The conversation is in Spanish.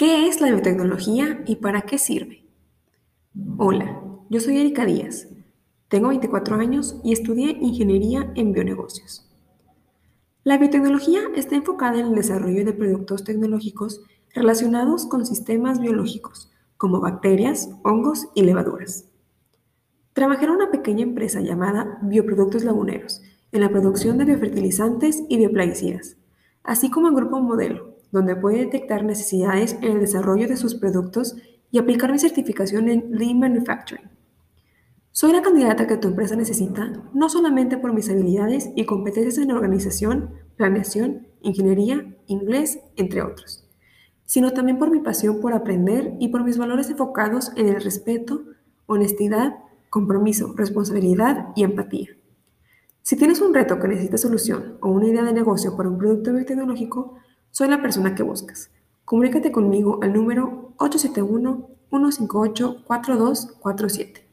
¿Qué es la biotecnología y para qué sirve? Hola, yo soy Erika Díaz. Tengo 24 años y estudié ingeniería en bionegocios. La biotecnología está enfocada en el desarrollo de productos tecnológicos relacionados con sistemas biológicos, como bacterias, hongos y levaduras. Trabajé en una pequeña empresa llamada Bioproductos Laguneros, en la producción de biofertilizantes y bioplaguicidas, así como en Grupo Modelo, donde puede detectar necesidades en el desarrollo de sus productos y aplicar mi certificación en Lean Manufacturing. Soy la candidata que tu empresa necesita no solamente por mis habilidades y competencias en organización, planeación, ingeniería, inglés, entre otros, sino también por mi pasión por aprender y por mis valores enfocados en el respeto, honestidad, compromiso, responsabilidad y empatía. Si tienes un reto que necesita solución o una idea de negocio para un producto biotecnológico, soy la persona que buscas. Comunícate conmigo al número 871-158-4247.